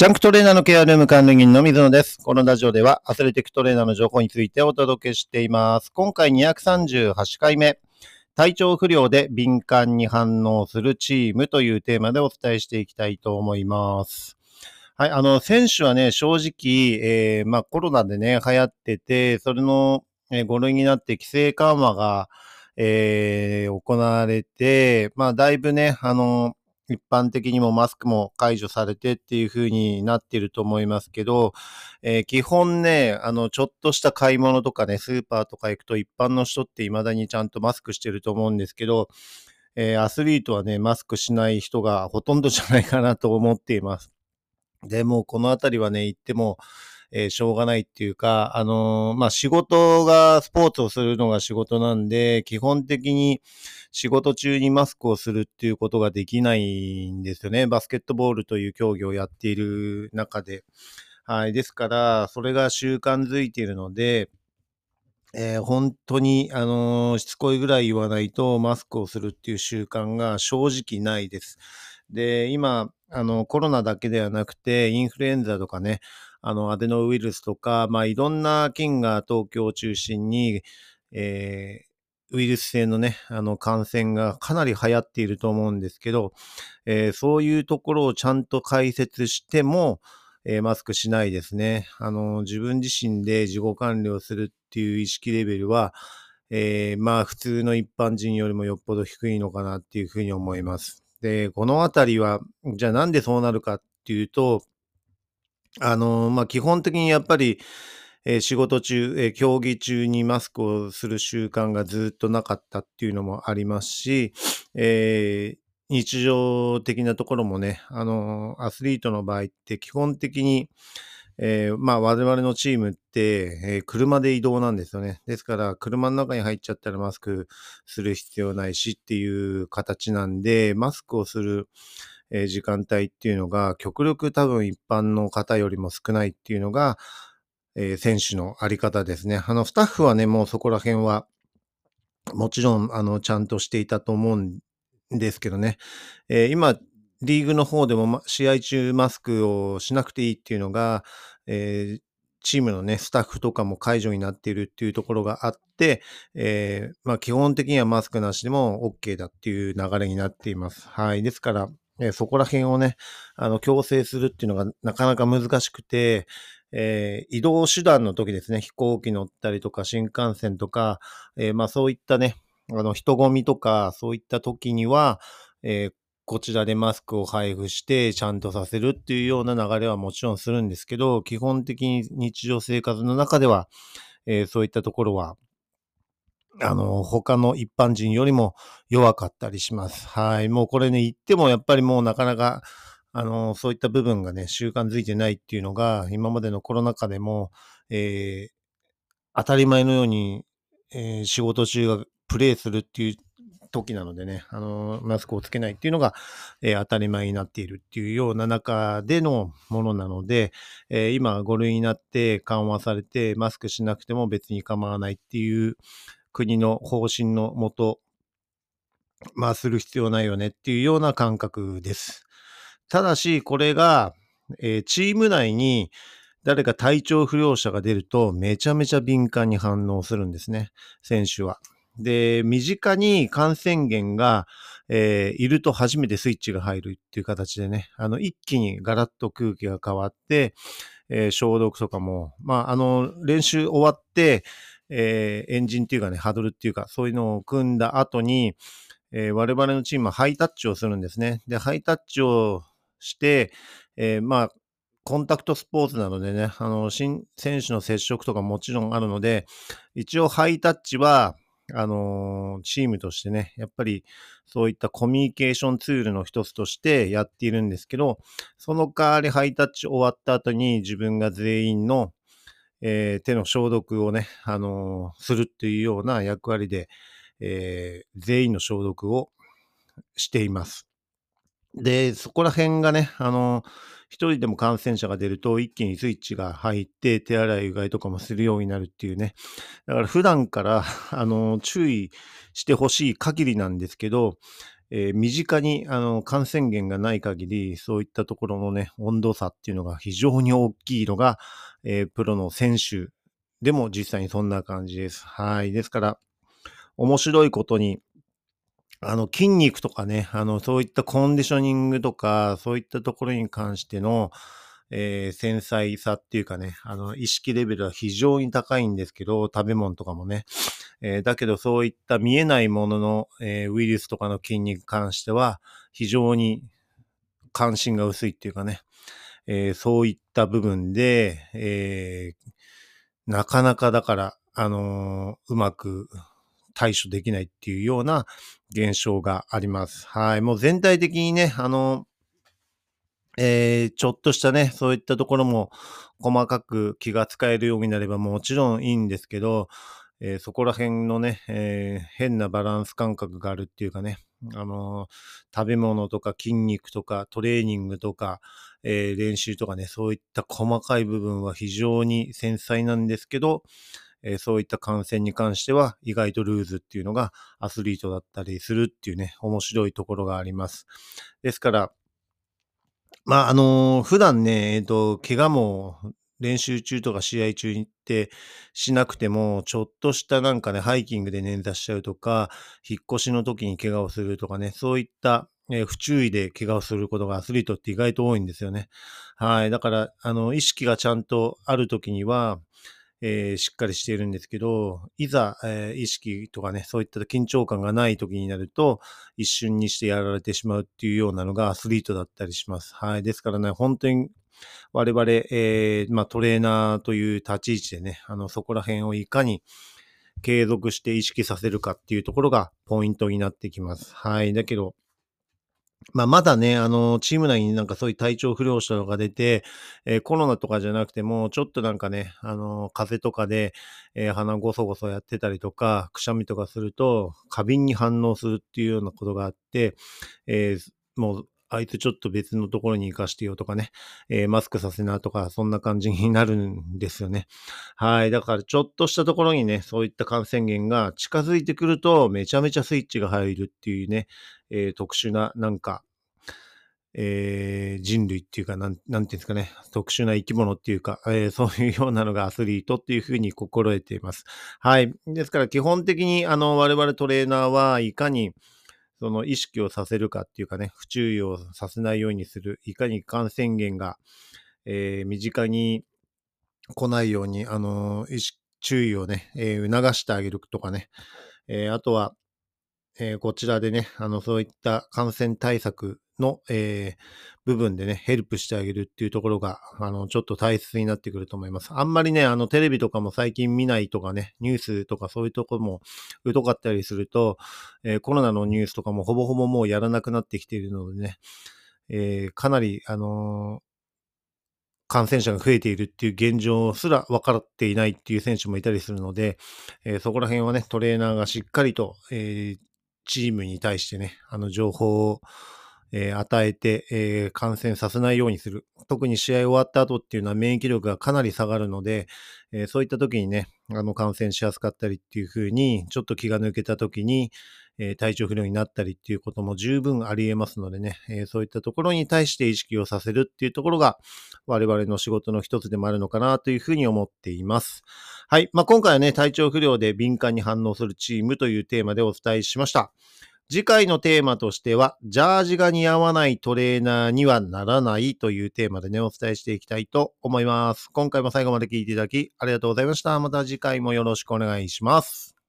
ジャンクトレーナーのケアルーム管理人の水野です。このラジオではアスレティックトレーナーの情報についてお届けしています。今回238回目、体調不良で敏感に反応するチームというテーマでお伝えしていきたいと思います。はい、あの、選手はね、正直、えーまあコロナでね、流行ってて、それの、5類になって規制緩和が、えー行われて、まあだいぶね、あの、一般的にもマスクも解除されてっていう風になってると思いますけど、えー基本ね、あの、ちょっとした買い物とかね、スーパーとか行くと一般の人って未だにちゃんとマスクしてると思うんですけど、えーアスリートはね、マスクしない人がほとんどじゃないかなと思っています。で、もこのあたりはね、言っても、えーしょうがないっていうか、あのーまあ、仕事が、スポーツをするのが仕事なんで、基本的に仕事中にマスクをするっていうことができないんですよね。バスケットボールという競技をやっている中で。はい。ですから、それが習慣づいているので、えー本当に、あのーしつこいぐらい言わないとマスクをするっていう習慣が正直ないです。で、今、あの、コロナだけではなくて、インフルエンザとかね、あの、アデノウイルスとか、まあ、いろんな菌が東京を中心に、えーウイルス性のね、あの、感染がかなり流行っていると思うんですけど、えーそういうところをちゃんと解説しても、えーマスクしないですね。あの、自分自身で自己管理をするっていう意識レベルは、えーまあ、普通の一般人よりもよっぽど低いのかなっていうふうに思います。で、このあたりは、じゃあなんでそうなるかっていうと、あの、まあ、基本的にやっぱり、えー仕事中、えー競技中にマスクをする習慣がずっとなかったっていうのもありますし、えー日常的なところもね、あの、アスリートの場合って基本的に、えーまあ我々のチームって、えー車で移動なんですよね。ですから、車の中に入っちゃったらマスクする必要ないしっていう形なんで、マスクをする、え時間帯っていうのが、極力多分一般の方よりも少ないっていうのが、えー選手のあり方ですね。あの、スタッフはね、もうそこら辺は、もちろん、あの、ちゃんとしていたと思うんですけどね。えー今、リーグの方でもま試合中マスクをしなくていいっていうのが、えーチームのね、スタッフとかも解除になっているっていうところがあって、えーまあ基本的にはマスクなしでも OK だっていう流れになっています。はい。ですから、えそこら辺をね、あの、強制するっていうのがなかなか難しくて、えー移動手段の時ですね、飛行機乗ったりとか、新幹線とか、えーまあそういったね、あの、人混みとか、そういった時には、えーこちらでマスクを配布してちゃんとさせるっていうような流れはもちろんするんですけど、基本的に日常生活の中では、えそういったところは、あの、他の一般人よりも弱かったりします。はい。もうこれね、言ってもやっぱりもうなかなか、あの、そういった部分がね、習慣づいてないっていうのが、今までのコロナ禍でも、えー当たり前のように、えー仕事中がプレイするっていう時なのでね、あの、マスクをつけないっていうのが、えー当たり前になっているっていうような中でのものなので、えー今5類になって緩和されて、マスクしなくても別に構わないっていう国の方針のもと、まあする必要ないよねっていうような感覚です。ただし、これが、えーチーム内に誰か体調不良者が出ると、めちゃめちゃ敏感に反応するんですね、選手は。で、身近に感染源が、えーいると初めてスイッチが入るっていう形でね、あの、一気にガラッと空気が変わって、えー消毒とかも、まあ、あの、練習終わって、えーエンジンっていうかね、ハドルっていうか、そういうのを組んだ後に、えー我々のチームはハイタッチをするんですね。で、ハイタッチをして、えーまあ、コンタクトスポーツなのでね、あの、新選手の接触とかもちろんあるので、一応ハイタッチは、あのーチームとしてね、やっぱりそういったコミュニケーションツールの一つとしてやっているんですけど、その代わりハイタッチ終わった後に自分が全員の、えー手の消毒をね、あのーするっていうような役割で、えー全員の消毒をしています。で、そこら辺がね、あの、一人でも感染者が出ると一気にスイッチが入って手洗いうがいとかもするようになるっていうね。だから普段から、あの、注意してほしい限りなんですけど、えー、身近にあの感染源がない限り、そういったところのね、温度差っていうのが非常に大きいのが、えー、プロの選手でも実際にそんな感じです。はい。ですから、面白いことに、あの、筋肉とかね、あの、そういったコンディショニングとか、そういったところに関しての、えー、繊細さっていうかね、あの、意識レベルは非常に高いんですけど、食べ物とかもね。えー、だけどそういった見えないものの、えー、ウイルスとかの筋肉に関しては、非常に関心が薄いっていうかね、えそういった部分で、えなかなかだから、あのうまく対処できないっていうような現象があります。はい。もう全体的にね、あの、えー、ちょっとしたね、そういったところも細かく気が使えるようになればもちろんいいんですけど、えー、そこら辺のね、えー、変なバランス感覚があるっていうかね、あの食べ物とか筋肉とかトレーニングとか、え練習とかね、そういった細かい部分は非常に繊細なんですけど、えそういった感染に関しては意外とルーズっていうのがアスリートだったりするっていうね、面白いところがあります。ですから、まあ、あの、普段ね、えっ、と、怪我も練習中とか試合中にってしなくても、ちょっとしたなんかね、ハイキングで捻挫しちゃうとか、引っ越しの時に怪我をするとかね、そういった、えー、不注意で怪我をすることがアスリートって意外と多いんですよね。はい。だから、あの、意識がちゃんとある時には、えー、しっかりしているんですけど、いざ、えー、意識とかね、そういった緊張感がない時になると、一瞬にしてやられてしまうっていうようなのがアスリートだったりします。はい。ですからね、本当に我々、えー、まあ、トレーナーという立ち位置でね、あの、そこら辺をいかに継続して意識させるかっていうところがポイントになってきます。はい。だけど、まあ、まだね、あの、チーム内になんかそういう体調不良者とか出て、えー、コロナとかじゃなくても、ちょっとなんかね、あの、風邪とかで、えー、鼻ごそごそやってたりとか、くしゃみとかすると、過敏に反応するっていうようなことがあって、えー、もう、あいつちょっと別のところに行かしてよとかね、えー、マスクさせなとか、そんな感じになるんですよね。はい。だからちょっとしたところにね、そういった感染源が近づいてくると、めちゃめちゃスイッチが入るっていうね、えー、特殊な、なんか、えー、人類っていうか、なん、なんていうんですかね、特殊な生き物っていうか、えー、そういうようなのがアスリートっていうふうに心得ています。はい。ですから基本的に、あの、我々トレーナーはいかに、その意識をさせるかっていうかね、不注意をさせないようにする、いかに感染源が、えー、身近に来ないように、あのー、意識、注意をね、えー、促してあげるとかね、えー、あとは、えー、こちらでね、あの、そういった感染対策の、えー、部分でね、ヘルプしてあげるっていうところが、あの、ちょっと大切になってくると思います。あんまりね、あの、テレビとかも最近見ないとかね、ニュースとかそういうとこも疎かったりすると、えー、コロナのニュースとかもほぼほぼもうやらなくなってきているのでね、えー、かなり、あの感染者が増えているっていう現状すら分かっていないっていう選手もいたりするので、えー、そこら辺はね、トレーナーがしっかりと、えー、チームに対してね、あの情報をえー、与えて、えー、感染させないようにする。特に試合終わった後っていうのは免疫力がかなり下がるので、えー、そういった時にね、あの感染しやすかったりっていう風に、ちょっと気が抜けた時に、え体調不良になったりっていうことも十分あり得ますのでね、えそういったところに対して意識をさせるっていうところが我々の仕事の一つでもあるのかなというふうに思っています。はい。まあ、今回はね、体調不良で敏感に反応するチームというテーマでお伝えしました。次回のテーマとしては、ジャージが似合わないトレーナーにはならないというテーマでね、お伝えしていきたいと思います。今回も最後まで聞いていただきありがとうございました。また次回もよろしくお願いします。